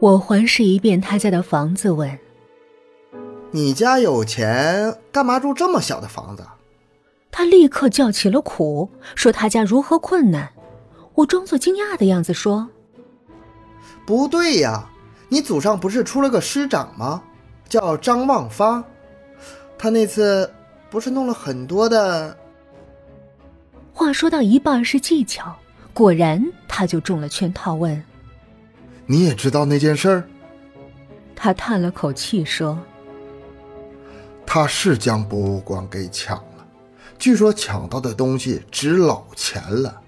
我环视一遍他家的房子，问：“你家有钱，干嘛住这么小的房子？”他立刻叫起了苦，说他家如何困难。我装作惊讶的样子说：“不对呀，你祖上不是出了个师长吗？叫张望发，他那次不是弄了很多的。”话说到一半是技巧，果然他就中了圈套。问：“你也知道那件事儿？”他叹了口气说：“他是将博物馆给抢了。”据说抢到的东西值老钱了，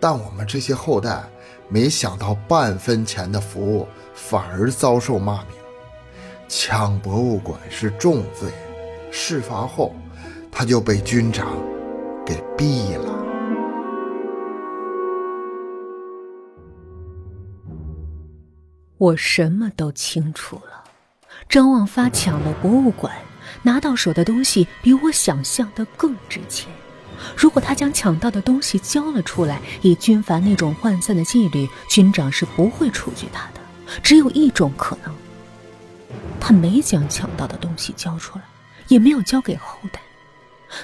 但我们这些后代没想到半分钱的服务反而遭受骂名。抢博物馆是重罪，事发后他就被军长给毙了。我什么都清楚了，张望发抢了博物馆。拿到手的东西比我想象的更值钱。如果他将抢到的东西交了出来，以军阀那种涣散的纪律，军长是不会处决他的。只有一种可能，他没将抢到的东西交出来，也没有交给后代。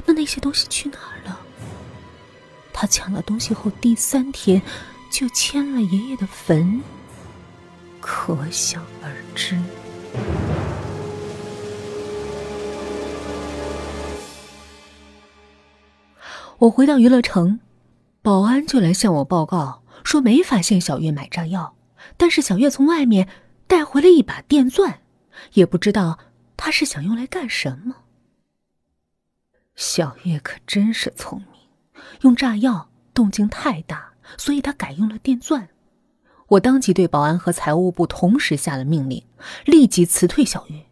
那那些东西去哪儿了？他抢了东西后第三天就迁了爷爷的坟，可想而知。我回到娱乐城，保安就来向我报告说没发现小月买炸药，但是小月从外面带回了一把电钻，也不知道他是想用来干什么。小月可真是聪明，用炸药动静太大，所以他改用了电钻。我当即对保安和财务部同时下了命令，立即辞退小月。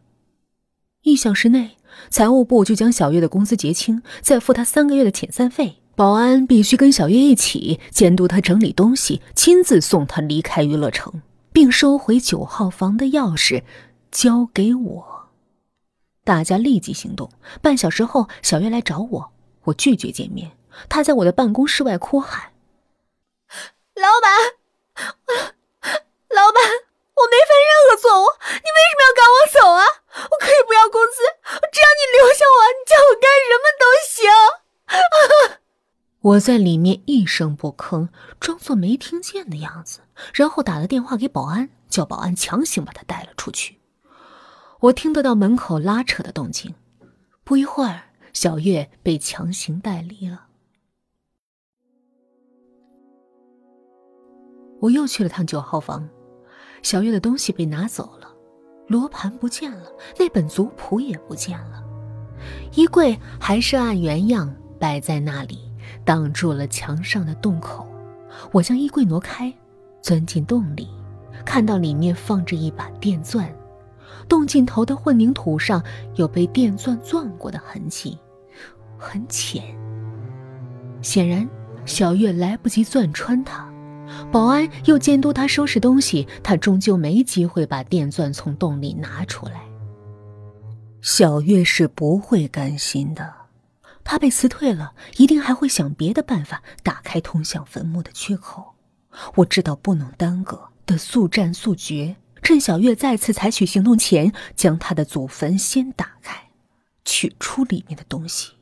一小时内。财务部就将小月的工资结清，再付他三个月的遣散费。保安必须跟小月一起监督他整理东西，亲自送他离开娱乐城，并收回九号房的钥匙，交给我。大家立即行动。半小时后，小月来找我，我拒绝见面。她在我的办公室外哭喊：“老板，老板，我没犯任何错误，你为什么要赶我走啊？我可以不要工资。”只要你留下我，你叫我干什么都行。我在里面一声不吭，装作没听见的样子，然后打了电话给保安，叫保安强行把他带了出去。我听得到门口拉扯的动静，不一会儿，小月被强行带离了。我又去了趟九号房，小月的东西被拿走了。罗盘不见了，那本族谱也不见了，衣柜还是按原样摆在那里，挡住了墙上的洞口。我将衣柜挪开，钻进洞里，看到里面放着一把电钻，洞尽头的混凝土上有被电钻钻过的痕迹，很浅。显然，小月来不及钻穿它。保安又监督他收拾东西，他终究没机会把电钻从洞里拿出来。小月是不会甘心的，他被辞退了，一定还会想别的办法打开通向坟墓的缺口。我知道不能耽搁，得速战速决，趁小月再次采取行动前，将他的祖坟先打开，取出里面的东西。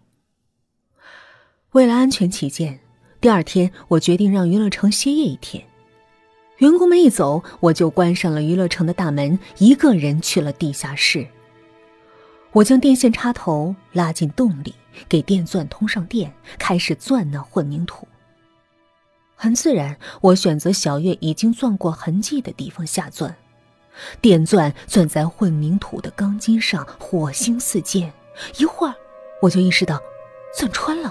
为了安全起见。第二天，我决定让娱乐城歇业一天。员工们一走，我就关上了娱乐城的大门，一个人去了地下室。我将电线插头拉进洞里，给电钻通上电，开始钻那混凝土。很自然，我选择小月已经钻过痕迹的地方下钻。电钻钻在混凝土的钢筋上，火星四溅。一会儿，我就意识到，钻穿了。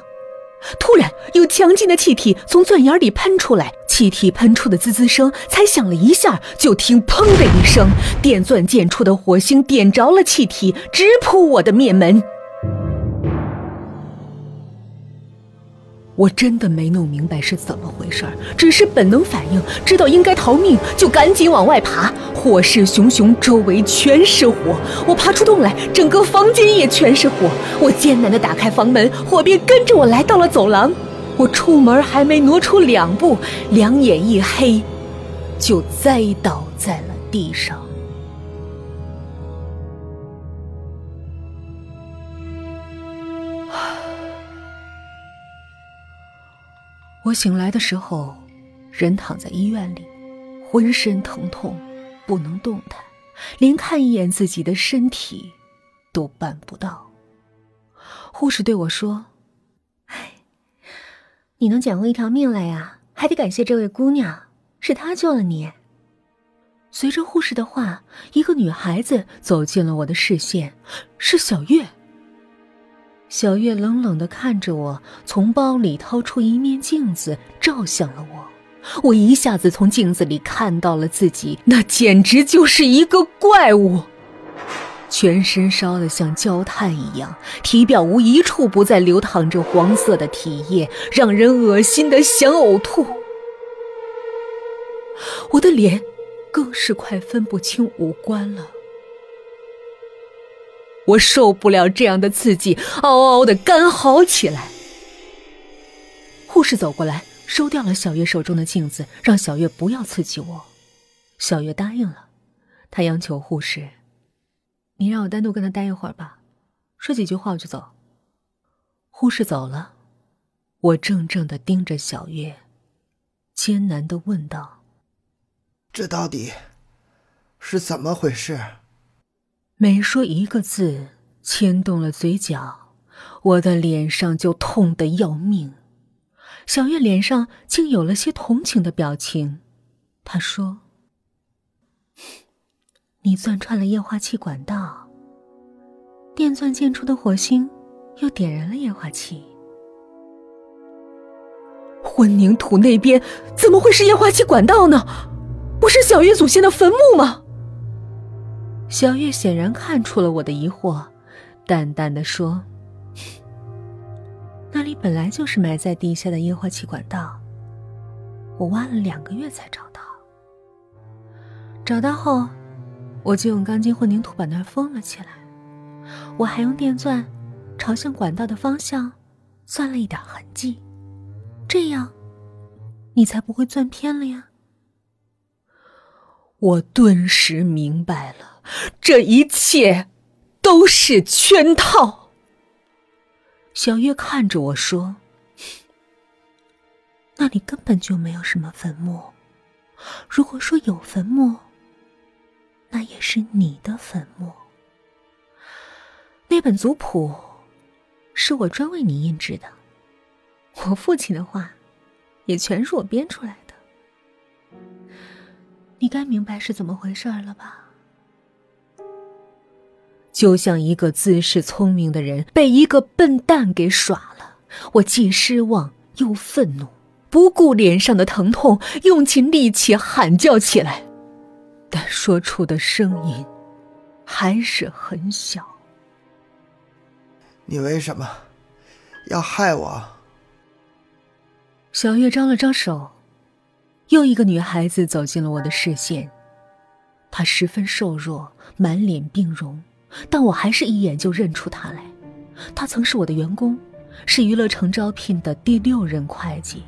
突然，有强劲的气体从钻眼里喷出来，气体喷出的滋滋声才响了一下，就听“砰”的一声，电钻溅出的火星点着了气体，直扑我的面门。我真的没弄明白是怎么回事儿只是本能反应，知道应该逃命，就赶紧往外爬。火势熊熊，周围全是火。我爬出洞来，整个房间也全是火。我艰难地打开房门，火便跟着我来到了走廊。我出门还没挪出两步，两眼一黑，就栽倒在了地上。我醒来的时候，人躺在医院里，浑身疼痛，不能动弹，连看一眼自己的身体都办不到。护士对我说：“哎，你能捡回一条命来呀，还得感谢这位姑娘，是她救了你。”随着护士的话，一个女孩子走进了我的视线，是小月。小月冷冷的看着我，从包里掏出一面镜子，照向了我。我一下子从镜子里看到了自己，那简直就是一个怪物，全身烧得像焦炭一样，体表无一处不再流淌着黄色的体液，让人恶心的想呕吐。我的脸更是快分不清五官了。我受不了这样的刺激，嗷嗷的干嚎起来。护士走过来，收掉了小月手中的镜子，让小月不要刺激我。小月答应了，她央求护士：“你让我单独跟他待一会儿吧，说几句话我就走。”护士走了，我怔怔的盯着小月，艰难的问道：“这到底是怎么回事？”每说一个字，牵动了嘴角，我的脸上就痛得要命。小月脸上竟有了些同情的表情，她说：“你钻穿了液化气管道，电钻溅出的火星又点燃了液化气。混凝土那边怎么会是液化气管道呢？不是小月祖先的坟墓吗？”小月显然看出了我的疑惑，淡淡的说：“ 那里本来就是埋在地下的液化气管道，我挖了两个月才找到。找到后，我就用钢筋混凝土把那儿封了起来。我还用电钻朝向管道的方向钻了一点痕迹，这样你才不会钻偏了呀。”我顿时明白了。这一切都是圈套。小月看着我说：“那里根本就没有什么坟墓。如果说有坟墓，那也是你的坟墓。那本族谱是我专为你印制的，我父亲的话也全是我编出来的。你该明白是怎么回事了吧？”就像一个自恃聪明的人被一个笨蛋给耍了，我既失望又愤怒，不顾脸上的疼痛，用尽力气喊叫起来，但说出的声音还是很小。你为什么要害我？小月张了张手，又一个女孩子走进了我的视线，她十分瘦弱，满脸病容。但我还是一眼就认出他来，他曾是我的员工，是娱乐城招聘的第六任会计。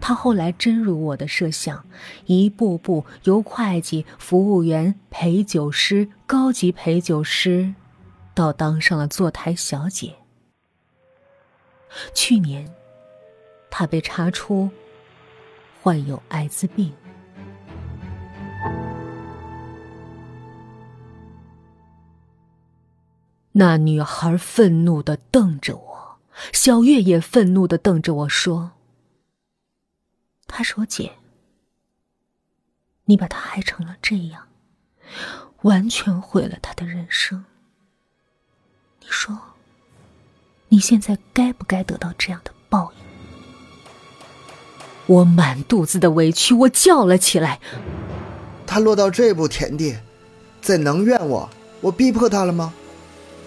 他后来真如我的设想，一步步由会计、服务员、陪酒师、高级陪酒师，到当上了坐台小姐。去年，他被查出患有艾滋病。那女孩愤怒的瞪着我，小月也愤怒的瞪着我说：“她是我姐，你把她害成了这样，完全毁了她的人生。你说，你现在该不该得到这样的报应？”我满肚子的委屈，我叫了起来：“他落到这步田地，怎能怨我？我逼迫他了吗？”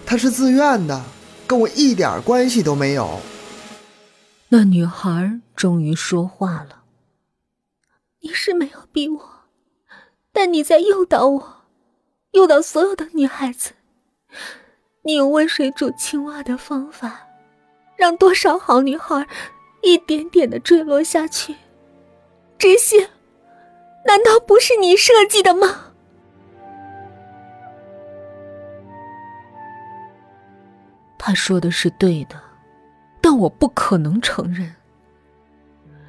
他是自愿的，跟我一点关系都没有。那女孩终于说话了：“你是没有逼我，但你在诱导我，诱导所有的女孩子。你用温水煮青蛙的方法，让多少好女孩一点点的坠落下去。这些，难道不是你设计的吗？”他说的是对的，但我不可能承认。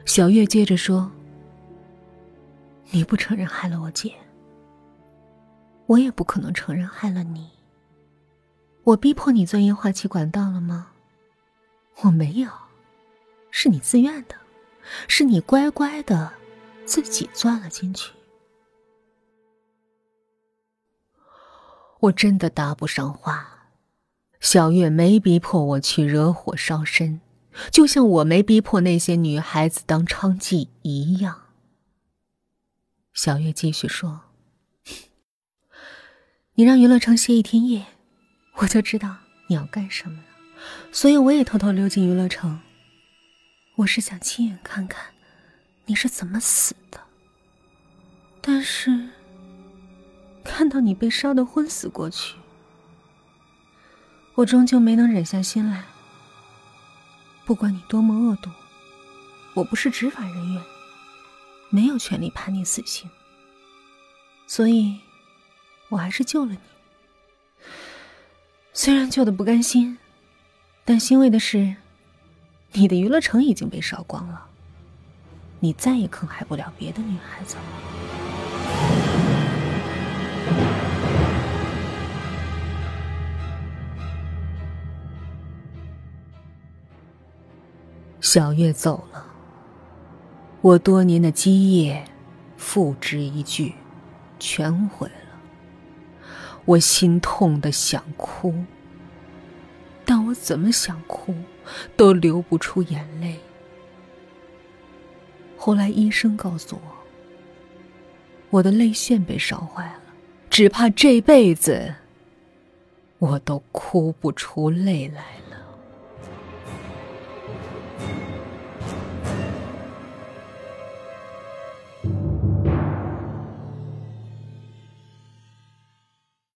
小月接着说：“你不承认害了我姐，我也不可能承认害了你。我逼迫你钻液化气管道了吗？我没有，是你自愿的，是你乖乖的自己钻了进去。我真的搭不上话，小月没逼迫我去惹火烧身。”就像我没逼迫那些女孩子当娼妓一样。小月继续说：“你让娱乐城歇一天夜，我就知道你要干什么了，所以我也偷偷溜进娱乐城。我是想亲眼看看你是怎么死的。但是看到你被烧得昏死过去，我终究没能忍下心来。”不管你多么恶毒，我不是执法人员，没有权利判你死刑。所以，我还是救了你。虽然救的不甘心，但欣慰的是，你的娱乐城已经被烧光了，你再也坑害不了别的女孩子了。小月走了，我多年的基业，付之一炬，全毁了。我心痛的想哭，但我怎么想哭，都流不出眼泪。后来医生告诉我，我的泪腺被烧坏了，只怕这辈子，我都哭不出泪来。